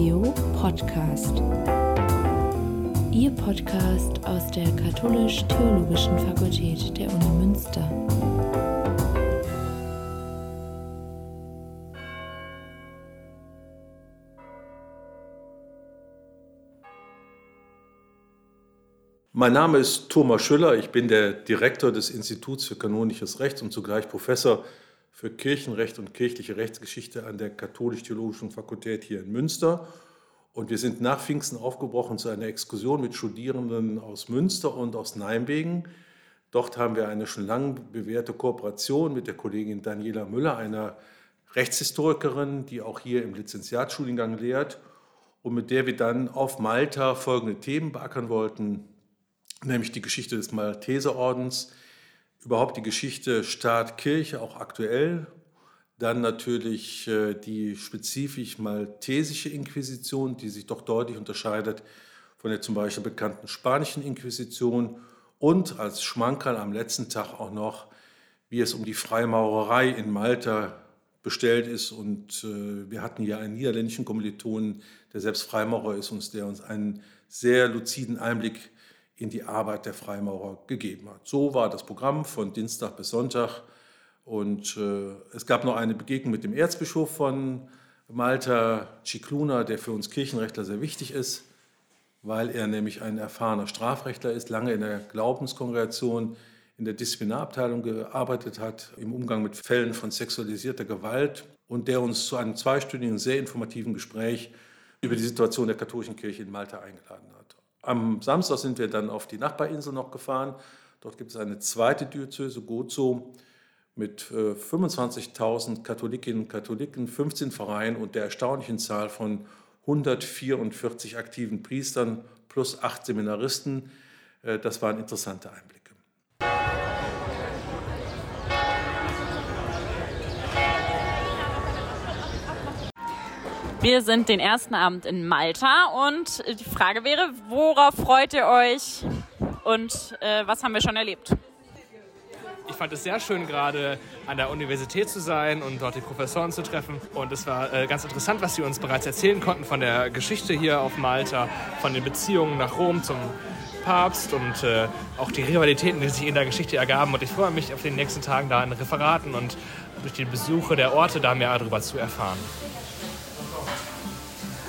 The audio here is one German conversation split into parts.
Theo Podcast. Ihr Podcast aus der Katholisch-Theologischen Fakultät der Uni Münster. Mein Name ist Thomas Schüller, ich bin der Direktor des Instituts für kanonisches Recht und zugleich Professor für Kirchenrecht und kirchliche Rechtsgeschichte an der Katholisch-Theologischen Fakultät hier in Münster. Und wir sind nach Pfingsten aufgebrochen zu einer Exkursion mit Studierenden aus Münster und aus Nijmegen. Dort haben wir eine schon lang bewährte Kooperation mit der Kollegin Daniela Müller, einer Rechtshistorikerin, die auch hier im Lizenziatstudiengang lehrt und mit der wir dann auf Malta folgende Themen beackern wollten nämlich die Geschichte des Malteserordens, überhaupt die Geschichte Staat-Kirche, auch aktuell. Dann natürlich äh, die spezifisch maltesische Inquisition, die sich doch deutlich unterscheidet von der zum Beispiel bekannten spanischen Inquisition. Und als Schmankerl am letzten Tag auch noch, wie es um die Freimaurerei in Malta bestellt ist. Und äh, wir hatten ja einen niederländischen Kommilitonen, der selbst Freimaurer ist und der uns einen sehr luziden Einblick in die Arbeit der Freimaurer gegeben hat. So war das Programm von Dienstag bis Sonntag. Und äh, es gab noch eine Begegnung mit dem Erzbischof von Malta, Cicluna, der für uns Kirchenrechtler sehr wichtig ist, weil er nämlich ein erfahrener Strafrechtler ist, lange in der Glaubenskongregation in der Disziplinarabteilung gearbeitet hat, im Umgang mit Fällen von sexualisierter Gewalt und der uns zu einem zweistündigen, sehr informativen Gespräch über die Situation der katholischen Kirche in Malta eingeladen hat. Am Samstag sind wir dann auf die Nachbarinsel noch gefahren. Dort gibt es eine zweite Diözese, Gozo, mit 25.000 äh, Katholikinnen und Katholiken, 15 Vereinen und der erstaunlichen Zahl von 144 aktiven Priestern plus acht Seminaristen. Äh, das waren interessante Einblicke. Wir sind den ersten Abend in Malta und die Frage wäre, worauf freut ihr euch und äh, was haben wir schon erlebt? Ich fand es sehr schön, gerade an der Universität zu sein und dort die Professoren zu treffen. Und es war äh, ganz interessant, was sie uns bereits erzählen konnten von der Geschichte hier auf Malta, von den Beziehungen nach Rom zum Papst und äh, auch die Rivalitäten, die sich in der Geschichte ergaben. Und ich freue mich auf den nächsten Tagen da in Referaten und durch die Besuche der Orte da mehr darüber zu erfahren.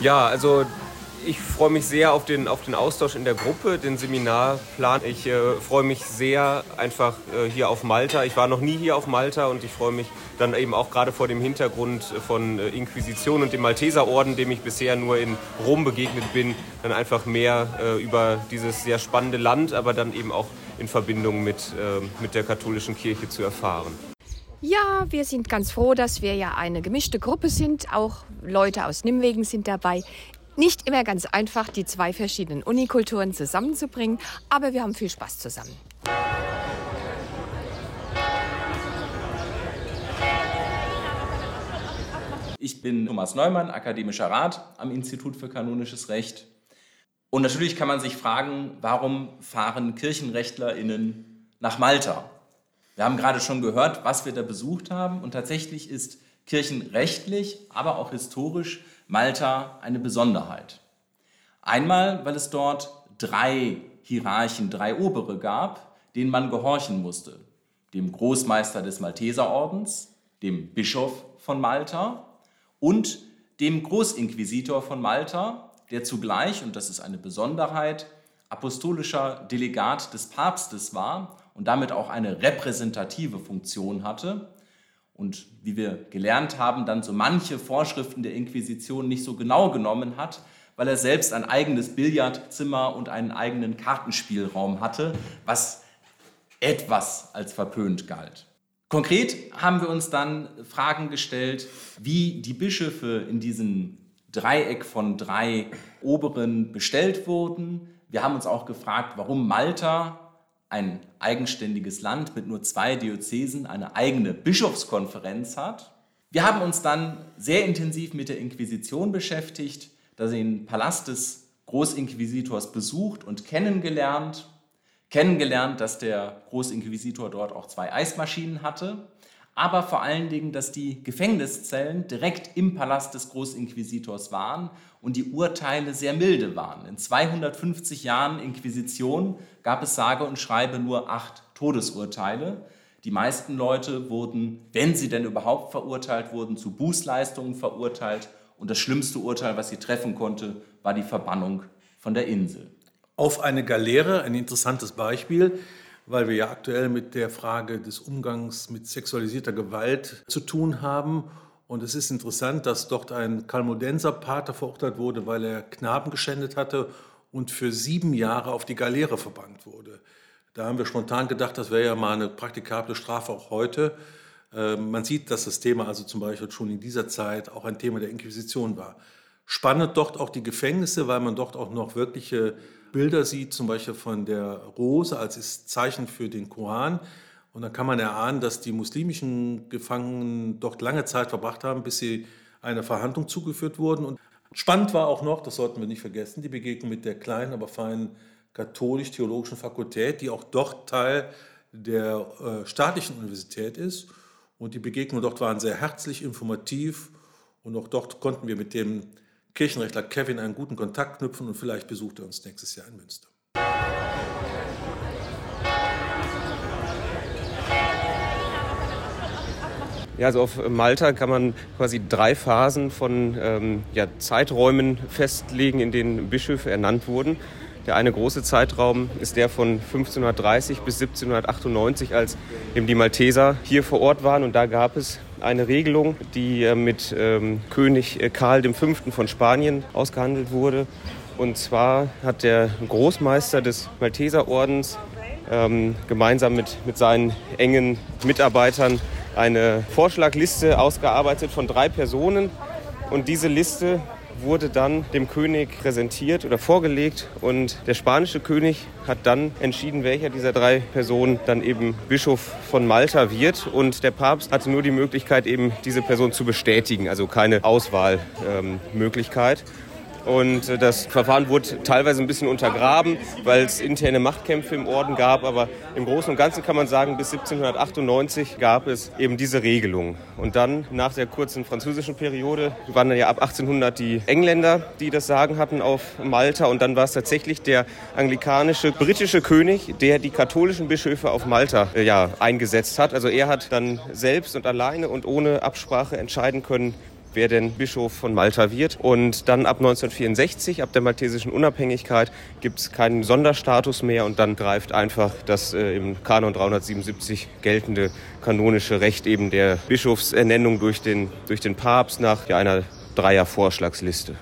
Ja, also ich freue mich sehr auf den, auf den Austausch in der Gruppe, den Seminarplan. Ich äh, freue mich sehr einfach äh, hier auf Malta. Ich war noch nie hier auf Malta und ich freue mich dann eben auch gerade vor dem Hintergrund von äh, Inquisition und dem Malteserorden, dem ich bisher nur in Rom begegnet bin, dann einfach mehr äh, über dieses sehr spannende Land, aber dann eben auch in Verbindung mit, äh, mit der katholischen Kirche zu erfahren. Ja, wir sind ganz froh, dass wir ja eine gemischte Gruppe sind. Auch Leute aus Nimwegen sind dabei. Nicht immer ganz einfach, die zwei verschiedenen Unikulturen zusammenzubringen, aber wir haben viel Spaß zusammen. Ich bin Thomas Neumann, akademischer Rat am Institut für kanonisches Recht. Und natürlich kann man sich fragen, warum fahren KirchenrechtlerInnen nach Malta? Wir haben gerade schon gehört, was wir da besucht haben. Und tatsächlich ist kirchenrechtlich, aber auch historisch Malta eine Besonderheit. Einmal, weil es dort drei Hierarchen, drei Obere gab, denen man gehorchen musste. Dem Großmeister des Malteserordens, dem Bischof von Malta und dem Großinquisitor von Malta, der zugleich, und das ist eine Besonderheit, apostolischer Delegat des Papstes war und damit auch eine repräsentative Funktion hatte und wie wir gelernt haben, dann so manche Vorschriften der Inquisition nicht so genau genommen hat, weil er selbst ein eigenes Billardzimmer und einen eigenen Kartenspielraum hatte, was etwas als verpönt galt. Konkret haben wir uns dann Fragen gestellt, wie die Bischöfe in diesem Dreieck von drei Oberen bestellt wurden. Wir haben uns auch gefragt, warum Malta ein eigenständiges Land mit nur zwei Diözesen eine eigene Bischofskonferenz hat. Wir haben uns dann sehr intensiv mit der Inquisition beschäftigt, den Palast des Großinquisitors besucht und kennengelernt. Kennengelernt, dass der Großinquisitor dort auch zwei Eismaschinen hatte, aber vor allen Dingen, dass die Gefängniszellen direkt im Palast des Großinquisitors waren und die Urteile sehr milde waren. In 250 Jahren Inquisition gab es sage und schreibe nur acht Todesurteile. Die meisten Leute wurden, wenn sie denn überhaupt verurteilt wurden, zu Bußleistungen verurteilt. Und das schlimmste Urteil, was sie treffen konnte, war die Verbannung von der Insel. Auf eine Galeere, ein interessantes Beispiel, weil wir ja aktuell mit der Frage des Umgangs mit sexualisierter Gewalt zu tun haben. Und es ist interessant, dass dort ein Kalmodenser Pater verurteilt wurde, weil er Knaben geschändet hatte und für sieben Jahre auf die Galeere verbannt wurde. Da haben wir spontan gedacht, das wäre ja mal eine praktikable Strafe auch heute. Ähm, man sieht, dass das Thema also zum Beispiel schon in dieser Zeit auch ein Thema der Inquisition war. Spannend dort auch die Gefängnisse, weil man dort auch noch wirkliche Bilder sieht, zum Beispiel von der Rose als Zeichen für den Koran. Und dann kann man erahnen, dass die muslimischen Gefangenen dort lange Zeit verbracht haben, bis sie einer Verhandlung zugeführt wurden. Und spannend war auch noch, das sollten wir nicht vergessen, die Begegnung mit der kleinen, aber feinen katholisch-theologischen Fakultät, die auch dort Teil der äh, staatlichen Universität ist. Und die Begegnungen dort waren sehr herzlich, informativ. Und auch dort konnten wir mit dem Kirchenrechtler Kevin einen guten Kontakt knüpfen und vielleicht besucht er uns nächstes Jahr in Münster. Ja, also auf Malta kann man quasi drei Phasen von ähm, ja, Zeiträumen festlegen, in denen Bischöfe ernannt wurden. Der eine große Zeitraum ist der von 1530 bis 1798, als eben die Malteser hier vor Ort waren. Und da gab es eine Regelung, die äh, mit ähm, König äh, Karl V. von Spanien ausgehandelt wurde. Und zwar hat der Großmeister des Malteserordens ähm, gemeinsam mit, mit seinen engen Mitarbeitern eine Vorschlagliste ausgearbeitet von drei Personen. Und diese Liste wurde dann dem König präsentiert oder vorgelegt und der spanische König hat dann entschieden, welcher dieser drei Personen dann eben Bischof von Malta wird und der Papst hatte nur die Möglichkeit eben diese Person zu bestätigen, also keine Auswahlmöglichkeit. Ähm, und äh, das Verfahren wurde teilweise ein bisschen untergraben, weil es interne Machtkämpfe im Orden gab. Aber im Großen und Ganzen kann man sagen, bis 1798 gab es eben diese Regelung. Und dann nach der kurzen französischen Periode waren dann ja ab 1800 die Engländer, die das Sagen hatten auf Malta. Und dann war es tatsächlich der anglikanische britische König, der die katholischen Bischöfe auf Malta äh, ja, eingesetzt hat. Also er hat dann selbst und alleine und ohne Absprache entscheiden können, wer denn Bischof von Malta wird. Und dann ab 1964, ab der maltesischen Unabhängigkeit, gibt es keinen Sonderstatus mehr und dann greift einfach das äh, im Kanon 377 geltende kanonische Recht eben der Bischofsernennung durch den, durch den Papst nach ja, einer Dreier-Vorschlagsliste.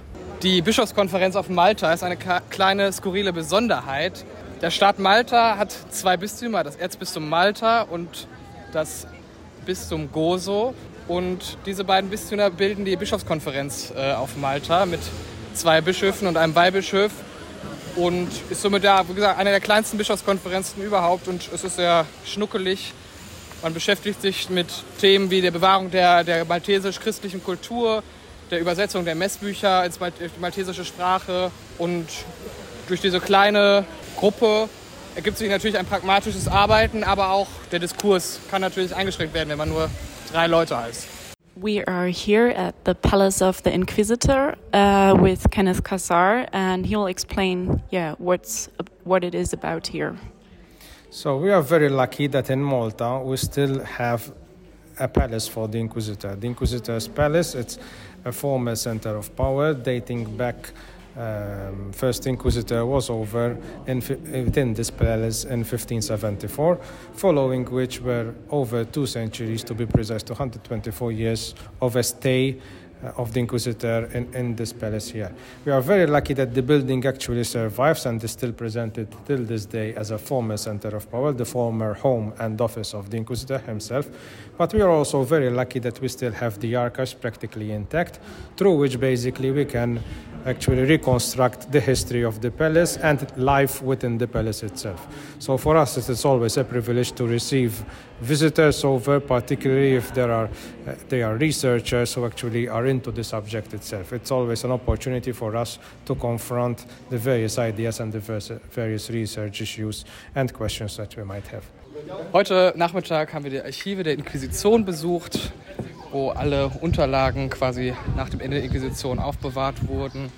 Die Bischofskonferenz auf Malta ist eine kleine skurrile Besonderheit. Der Staat Malta hat zwei Bistümer, das Erzbistum Malta und das Bistum Gozo. Und diese beiden Bistümer bilden die Bischofskonferenz äh, auf Malta mit zwei Bischöfen und einem Weihbischöf. Und ist somit ja, wie gesagt, eine der kleinsten Bischofskonferenzen überhaupt. Und es ist sehr schnuckelig. Man beschäftigt sich mit Themen wie der Bewahrung der, der maltesisch-christlichen Kultur, der Übersetzung der Messbücher ins Mal die maltesische Sprache. Und durch diese kleine Gruppe ergibt sich natürlich ein pragmatisches Arbeiten, aber auch der Diskurs kann natürlich eingeschränkt werden, wenn man nur drei Leute heißt. We are here at the Palace of the Inquisitor uh, with Kenneth Kassar, and he'll explain, yeah, what's what it is about here. So we are very lucky that in Malta we still have a palace for the Inquisitor. The Inquisitor's palace, it's a former center of power dating back um, first inquisitor was over in, within this palace in 1574, following which were over two centuries, to be precise, 224 years of a stay uh, of the Inquisitor in, in this palace here. We are very lucky that the building actually survives and is still presented till this day as a former center of power, the former home and office of the Inquisitor himself. But we are also very lucky that we still have the archives practically intact, through which basically we can actually reconstruct the history of the palace and life within the palace itself. So for us, it is always a privilege to receive visitors over, particularly if there are uh, they are researchers who actually are into the subject itself. It's always an opportunity for us to confront the various ideas and the various research issues and questions that we might have. Heute Nachmittag haben wir die Archive der Inquisition besucht, wo alle Unterlagen quasi nach dem Ende der Inquisition aufbewahrt wurden,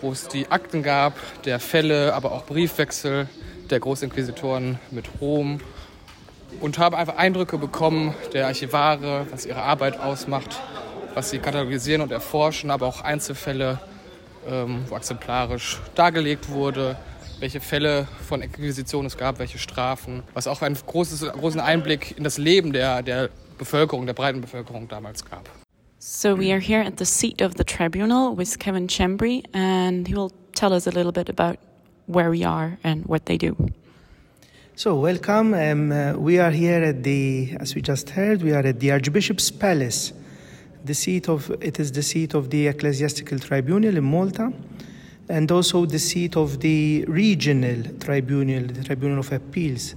wo es die Akten gab, der Fälle, aber auch Briefwechsel der Großinquisitoren mit Rom und habe einfach Eindrücke bekommen der Archivare, was ihre Arbeit ausmacht, was sie katalogisieren und erforschen, aber auch Einzelfälle, ähm, wo exemplarisch dargelegt wurde, welche Fälle von Inquisition es gab, welche Strafen, was auch einen großes, großen Einblick in das Leben der, der Bevölkerung, der breiten Bevölkerung damals gab. So we are here at the seat of the tribunal with Kevin Chembry and he will tell us a little bit about where we are and what they do. So, welcome. Um, uh, we are here at the, as we just heard, we are at the Archbishop's Palace. The seat of it is the seat of the Ecclesiastical Tribunal in Malta, and also the seat of the regional tribunal, the Tribunal of Appeals,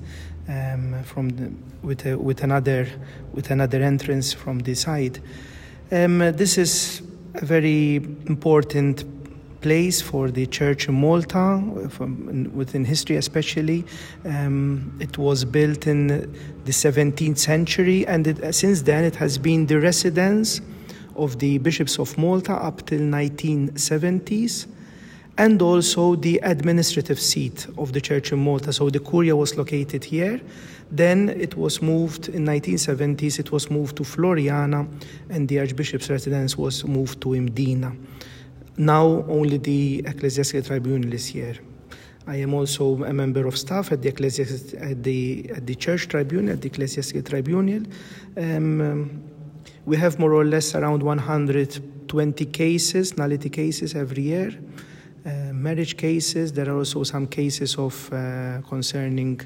um, from the, with a, with another with another entrance from the side. Um, this is a very important place for the church in Malta, from, within history especially. Um, it was built in the 17th century, and it, since then it has been the residence of the bishops of Malta up till 1970s, and also the administrative seat of the church in Malta. So the Curia was located here. Then it was moved in 1970s. It was moved to Floriana, and the archbishop's residence was moved to Imdina. Now only the Ecclesiastical Tribunal is here. I am also a member of staff at the, ecclesiast- at the, at the Church Tribunal, at the Ecclesiastical Tribunal. Um, we have more or less around 120 cases, nullity cases every year. Marriage cases. There are also some cases of uh, concerning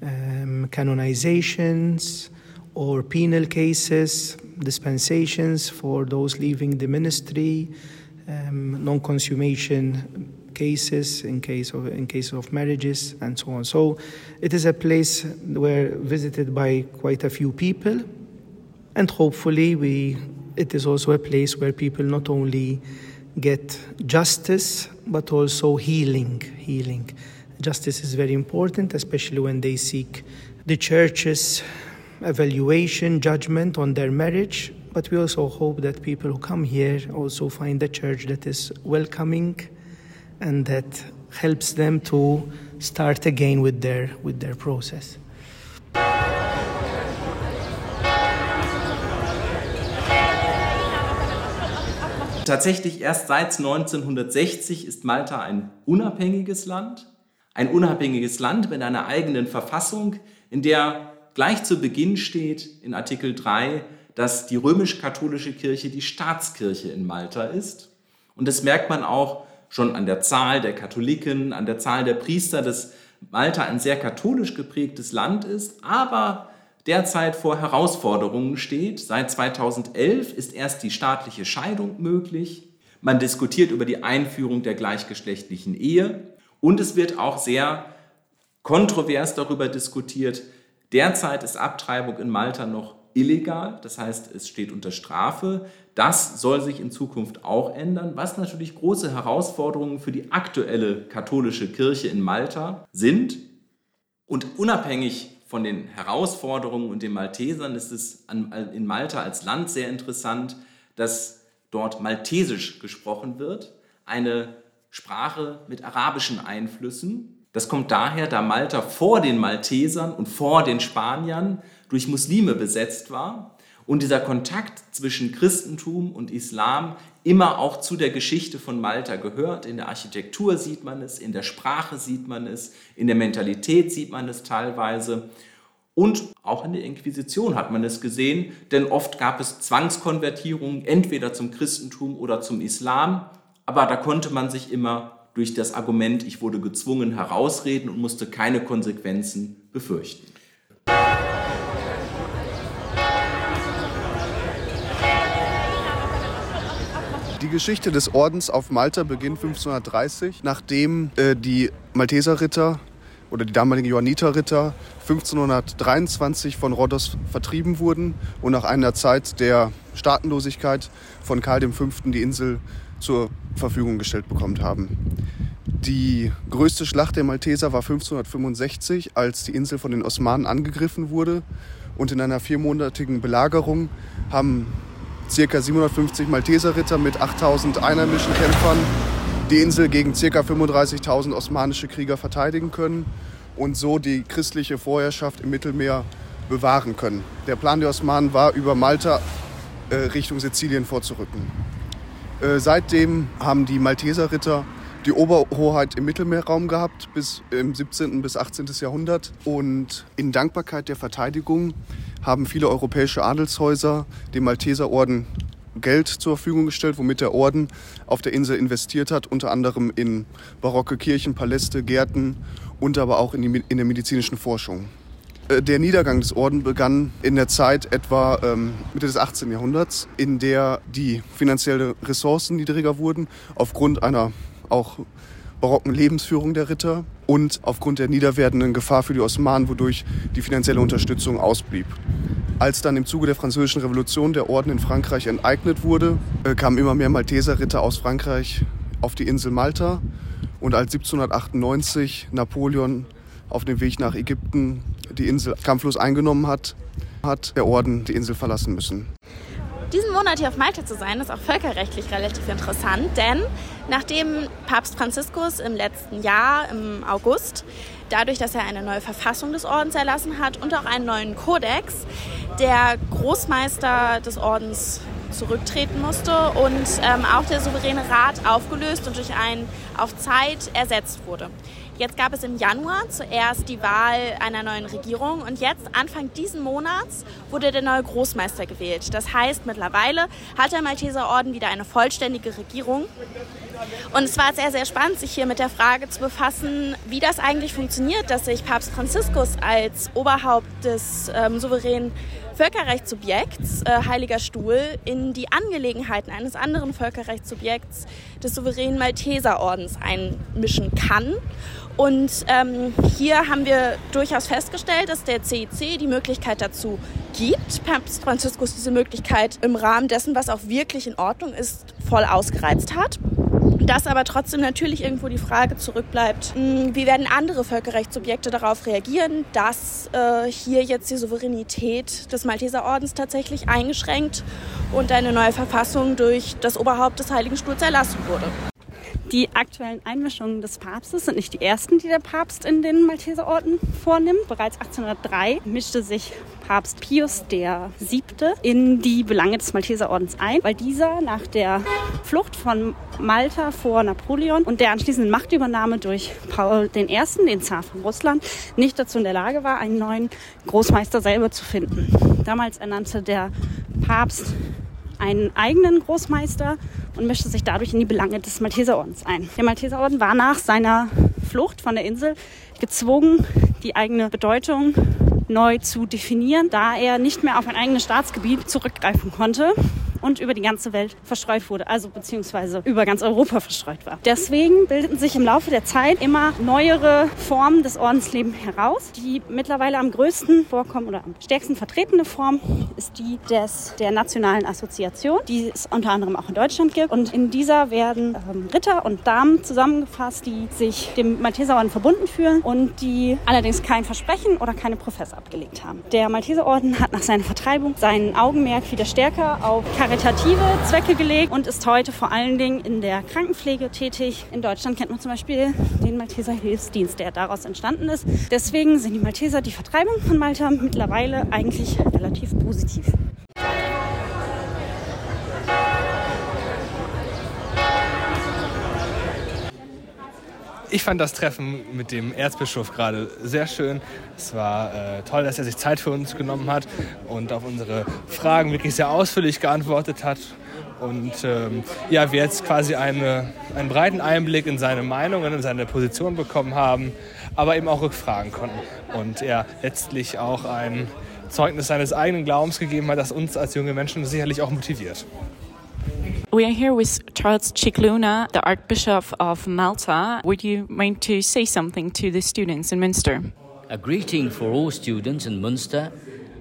um, canonizations or penal cases, dispensations for those leaving the ministry, um, non-consummation cases in case of in case of marriages and so on. So it is a place where visited by quite a few people, and hopefully we. It is also a place where people not only get justice but also healing. Healing. Justice is very important, especially when they seek the church's evaluation, judgment on their marriage, but we also hope that people who come here also find a church that is welcoming and that helps them to start again with their, with their process. Tatsächlich erst seit 1960 ist Malta ein unabhängiges Land. Ein unabhängiges Land mit einer eigenen Verfassung, in der gleich zu Beginn steht in Artikel 3, dass die römisch-katholische Kirche die Staatskirche in Malta ist. Und das merkt man auch schon an der Zahl der Katholiken, an der Zahl der Priester, dass Malta ein sehr katholisch geprägtes Land ist, aber derzeit vor Herausforderungen steht. Seit 2011 ist erst die staatliche Scheidung möglich. Man diskutiert über die Einführung der gleichgeschlechtlichen Ehe und es wird auch sehr kontrovers darüber diskutiert. Derzeit ist Abtreibung in Malta noch illegal, das heißt, es steht unter Strafe. Das soll sich in Zukunft auch ändern, was natürlich große Herausforderungen für die aktuelle katholische Kirche in Malta sind. Und unabhängig von den Herausforderungen und den Maltesern ist es in Malta als Land sehr interessant, dass dort Maltesisch gesprochen wird, eine Sprache mit arabischen Einflüssen. Das kommt daher, da Malta vor den Maltesern und vor den Spaniern durch Muslime besetzt war und dieser Kontakt zwischen Christentum und Islam immer auch zu der Geschichte von Malta gehört. In der Architektur sieht man es, in der Sprache sieht man es, in der Mentalität sieht man es teilweise. Und auch in der Inquisition hat man es gesehen, denn oft gab es Zwangskonvertierungen, entweder zum Christentum oder zum Islam. Aber da konnte man sich immer durch das Argument, ich wurde gezwungen, herausreden und musste keine Konsequenzen befürchten. Die Geschichte des Ordens auf Malta beginnt 1530, nachdem äh, die Malteserritter oder die damaligen Johanniterritter 1523 von Rhodos vertrieben wurden und nach einer Zeit der Staatenlosigkeit von Karl V. die Insel zur Verfügung gestellt bekommen haben. Die größte Schlacht der Malteser war 1565, als die Insel von den Osmanen angegriffen wurde. Und in einer viermonatigen Belagerung haben ca. 750 Malteserritter mit 8000 einheimischen Kämpfern die Insel gegen ca. 35.000 osmanische Krieger verteidigen können und so die christliche Vorherrschaft im Mittelmeer bewahren können. Der Plan der Osmanen war, über Malta äh, Richtung Sizilien vorzurücken. Äh, seitdem haben die Malteserritter die Oberhoheit im Mittelmeerraum gehabt bis im 17. bis 18. Jahrhundert. Und in Dankbarkeit der Verteidigung haben viele europäische Adelshäuser dem Malteserorden Geld zur Verfügung gestellt, womit der Orden auf der Insel investiert hat, unter anderem in barocke Kirchen, Paläste, Gärten und aber auch in, die, in der medizinischen Forschung. Äh, der Niedergang des Ordens begann in der Zeit etwa ähm, Mitte des 18. Jahrhunderts, in der die finanziellen Ressourcen niedriger wurden, aufgrund einer auch barocken Lebensführung der Ritter und aufgrund der niederwerdenden Gefahr für die Osmanen, wodurch die finanzielle Unterstützung ausblieb. Als dann im Zuge der Französischen Revolution der Orden in Frankreich enteignet wurde, äh, kamen immer mehr Malteserritter aus Frankreich auf die Insel Malta. Und als 1798 Napoleon auf dem Weg nach Ägypten die Insel kampflos eingenommen hat, hat der Orden die Insel verlassen müssen. Diesen Monat hier auf Malta zu sein, ist auch völkerrechtlich relativ interessant, denn nachdem Papst Franziskus im letzten Jahr, im August, dadurch, dass er eine neue Verfassung des Ordens erlassen hat und auch einen neuen Kodex, der Großmeister des Ordens zurücktreten musste und ähm, auch der souveräne Rat aufgelöst und durch einen auf Zeit ersetzt wurde. Jetzt gab es im Januar zuerst die Wahl einer neuen Regierung und jetzt, Anfang diesen Monats, wurde der neue Großmeister gewählt. Das heißt, mittlerweile hat der Malteserorden wieder eine vollständige Regierung. Und es war sehr, sehr spannend, sich hier mit der Frage zu befassen, wie das eigentlich funktioniert, dass sich Papst Franziskus als Oberhaupt des ähm, souveränen Völkerrechtssubjekts, äh, Heiliger Stuhl, in die Angelegenheiten eines anderen Völkerrechtssubjekts des souveränen Malteserordens einmischen kann. Und ähm, hier haben wir durchaus festgestellt, dass der CEC die Möglichkeit dazu gibt, Papst Franziskus diese Möglichkeit im Rahmen dessen, was auch wirklich in Ordnung ist, voll ausgereizt hat dass aber trotzdem natürlich irgendwo die Frage zurückbleibt, hm, wie werden andere Völkerrechtssubjekte darauf reagieren, dass äh, hier jetzt die Souveränität des Malteserordens tatsächlich eingeschränkt und eine neue Verfassung durch das Oberhaupt des Heiligen Stuhls erlassen wurde. Die aktuellen Einmischungen des Papstes sind nicht die ersten, die der Papst in den Malteserorden vornimmt. Bereits 1803 mischte sich Papst Pius VII. in die Belange des Malteserordens ein, weil dieser nach der Flucht von Malta vor Napoleon und der anschließenden Machtübernahme durch Paul I., den Zar von Russland, nicht dazu in der Lage war, einen neuen Großmeister selber zu finden. Damals ernannte der Papst einen eigenen Großmeister und mischte sich dadurch in die Belange des Malteserordens ein. Der Malteserorden war nach seiner Flucht von der Insel gezwungen, die eigene Bedeutung neu zu definieren, da er nicht mehr auf ein eigenes Staatsgebiet zurückgreifen konnte und über die ganze Welt verstreut wurde, also beziehungsweise über ganz Europa verstreut war. Deswegen bildeten sich im Laufe der Zeit immer neuere Formen des Ordenslebens heraus. Die mittlerweile am größten vorkommen oder am stärksten vertretene Form ist die des, der Nationalen Assoziation, die es unter anderem auch in Deutschland gibt. Und in dieser werden ähm, Ritter und Damen zusammengefasst, die sich dem Malteserorden verbunden fühlen und die allerdings kein Versprechen oder keine Professe abgelegt haben. Der Malteserorden hat nach seiner Vertreibung seinen Augenmerk wieder stärker auf karitative Zwecke gelegt und ist heute vor allen Dingen in der Krankenpflege tätig. In Deutschland kennt man zum Beispiel den Malteser Hilfsdienst, der daraus entstanden ist. Deswegen sind die Malteser die Vertreibung von Malta mittlerweile eigentlich relativ positiv. Ich fand das Treffen mit dem Erzbischof gerade sehr schön. Es war äh, toll, dass er sich Zeit für uns genommen hat und auf unsere Fragen wirklich sehr ausführlich geantwortet hat. Und ähm, ja, wir jetzt quasi eine, einen breiten Einblick in seine Meinungen, in seine Position bekommen haben, aber eben auch rückfragen konnten. Und er letztlich auch ein Zeugnis seines eigenen Glaubens gegeben hat, das uns als junge Menschen sicherlich auch motiviert. We are here with Charles Cicluna, the Archbishop of Malta. Would you mind to say something to the students in Münster? A greeting for all students in Münster,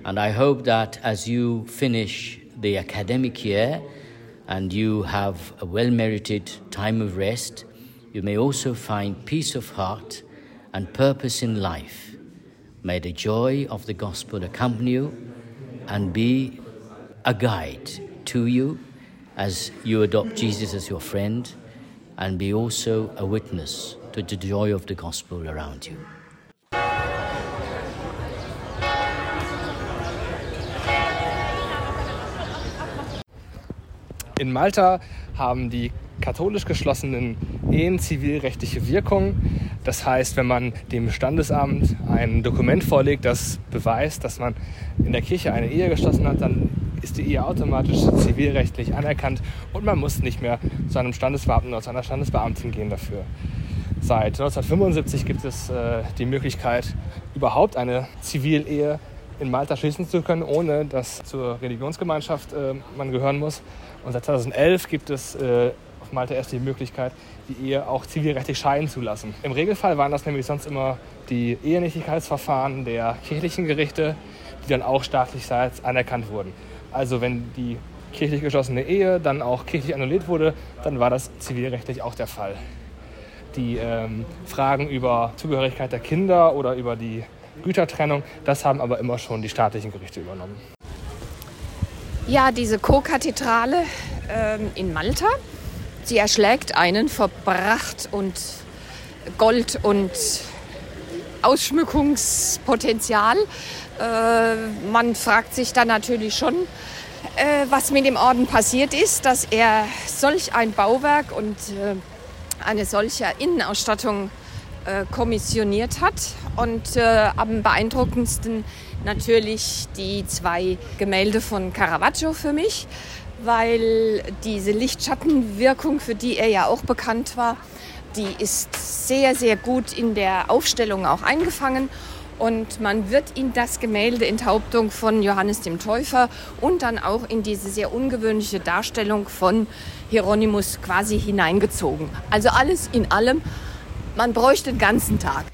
and I hope that as you finish the academic year and you have a well merited time of rest, you may also find peace of heart and purpose in life. May the joy of the gospel accompany you and be a guide to you as you adopt Jesus as your friend and be also a witness to the joy of the gospel around you. In Malta haben die katholisch geschlossenen Ehen zivilrechtliche Wirkung. Das heißt, wenn man dem Standesamt ein Dokument vorlegt, das beweist, dass man in der Kirche eine Ehe geschlossen hat, dann ist die Ehe automatisch zivilrechtlich anerkannt und man muss nicht mehr zu einem Standesbeamten oder zu einer Standesbeamtin gehen dafür. Seit 1975 gibt es äh, die Möglichkeit, überhaupt eine Zivilehe in Malta schließen zu können, ohne dass zur Religionsgemeinschaft äh, man gehören muss. Und seit 2011 gibt es äh, auf Malta erst die Möglichkeit, die Ehe auch zivilrechtlich scheiden zu lassen. Im Regelfall waren das nämlich sonst immer die Ehenichtigkeitsverfahren der kirchlichen Gerichte, die dann auch staatlichseits anerkannt wurden. Also wenn die kirchlich geschlossene Ehe dann auch kirchlich annulliert wurde, dann war das zivilrechtlich auch der Fall. Die ähm, Fragen über Zugehörigkeit der Kinder oder über die Gütertrennung, das haben aber immer schon die staatlichen Gerichte übernommen. Ja, diese Co-Kathedrale ähm, in Malta, sie erschlägt einen vor Pracht und Gold und Ausschmückungspotenzial. Äh, man fragt sich dann natürlich schon, äh, was mit dem Orden passiert ist, dass er solch ein Bauwerk und äh, eine solche Innenausstattung kommissioniert hat. Und am beeindruckendsten natürlich die zwei Gemälde von Caravaggio für mich, weil diese Lichtschattenwirkung, für die er ja auch bekannt war, die ist sehr, sehr gut in der Aufstellung auch eingefangen. Und man wird in das Gemälde Enthauptung von Johannes dem Täufer und dann auch in diese sehr ungewöhnliche Darstellung von Hieronymus quasi hineingezogen. Also alles in allem, man bräuchte den ganzen Tag.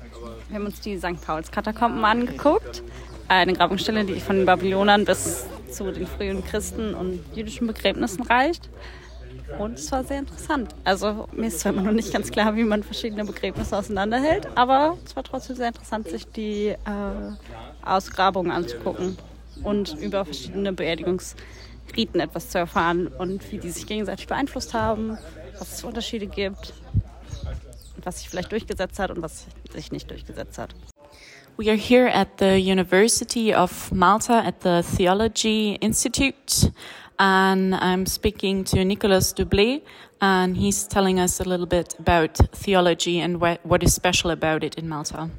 Wir haben uns die St. Pauls-Katakomben angeguckt. Eine Grabungsstelle, die von den Babylonern bis zu den frühen Christen und jüdischen Begräbnissen reicht. Und es war sehr interessant. Also mir ist zwar immer noch nicht ganz klar, wie man verschiedene Begräbnisse auseinanderhält, aber es war trotzdem sehr interessant, sich die äh, Ausgrabungen anzugucken und über verschiedene Beerdigungsriten etwas zu erfahren und wie die sich gegenseitig beeinflusst haben, was es für Unterschiede gibt, was sich vielleicht durchgesetzt hat und was sich nicht durchgesetzt hat. We are here at the University of Malta at the Theology Institute, and I'm speaking to Nicolas Dublé, and he's telling us a little bit about theology and what, what is special about it in Malta.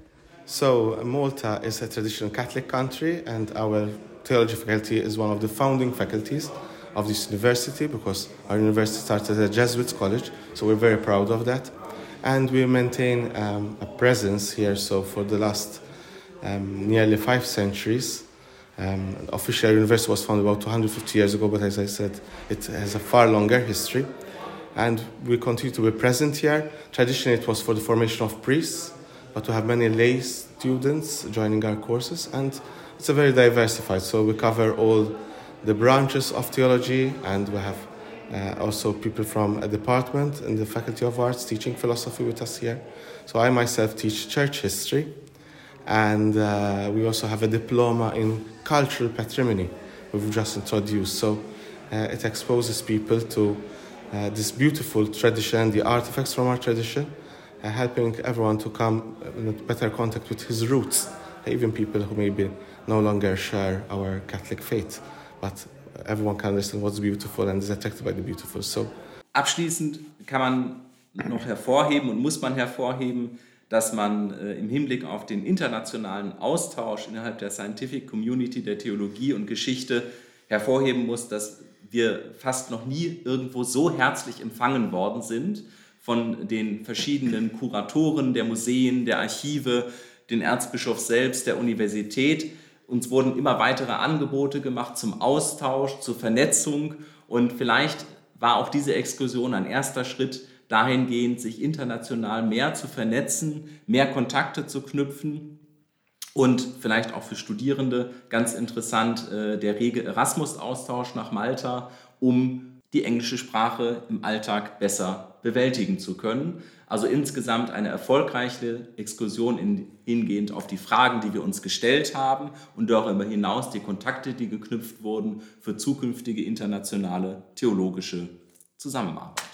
So, Malta is a traditional Catholic country, and our theology faculty is one of the founding faculties of this university because our university started as a Jesuit college, so we're very proud of that. And we maintain um, a presence here, so for the last um, nearly five centuries. Um, official university was founded about 250 years ago, but as I said, it has a far longer history. And we continue to be present here. Traditionally, it was for the formation of priests, but we have many lay students joining our courses, and it's a very diversified. So we cover all the branches of theology, and we have uh, also people from a department in the Faculty of Arts teaching philosophy with us here. So I myself teach church history, and uh, we also have a diploma in cultural patrimony we've just introduced. So uh, it exposes people to uh, this beautiful tradition, the artifacts from our tradition, uh, helping everyone to come in better contact with his roots, even people who maybe no longer share our Catholic faith, but everyone can understand what's beautiful and is attracted by the beautiful. So Abschließend kann man noch hervorheben und muss man hervorheben, dass man äh, im Hinblick auf den internationalen Austausch innerhalb der Scientific Community der Theologie und Geschichte hervorheben muss, dass wir fast noch nie irgendwo so herzlich empfangen worden sind von den verschiedenen Kuratoren der Museen, der Archive, den Erzbischof selbst, der Universität. Uns wurden immer weitere Angebote gemacht zum Austausch, zur Vernetzung und vielleicht war auch diese Exkursion ein erster Schritt dahingehend, sich international mehr zu vernetzen, mehr Kontakte zu knüpfen und vielleicht auch für Studierende ganz interessant äh, der rege Erasmus-Austausch nach Malta, um die englische Sprache im Alltag besser bewältigen zu können. Also insgesamt eine erfolgreiche Exkursion in, hingehend auf die Fragen, die wir uns gestellt haben und darüber hinaus die Kontakte, die geknüpft wurden für zukünftige internationale theologische Zusammenarbeit.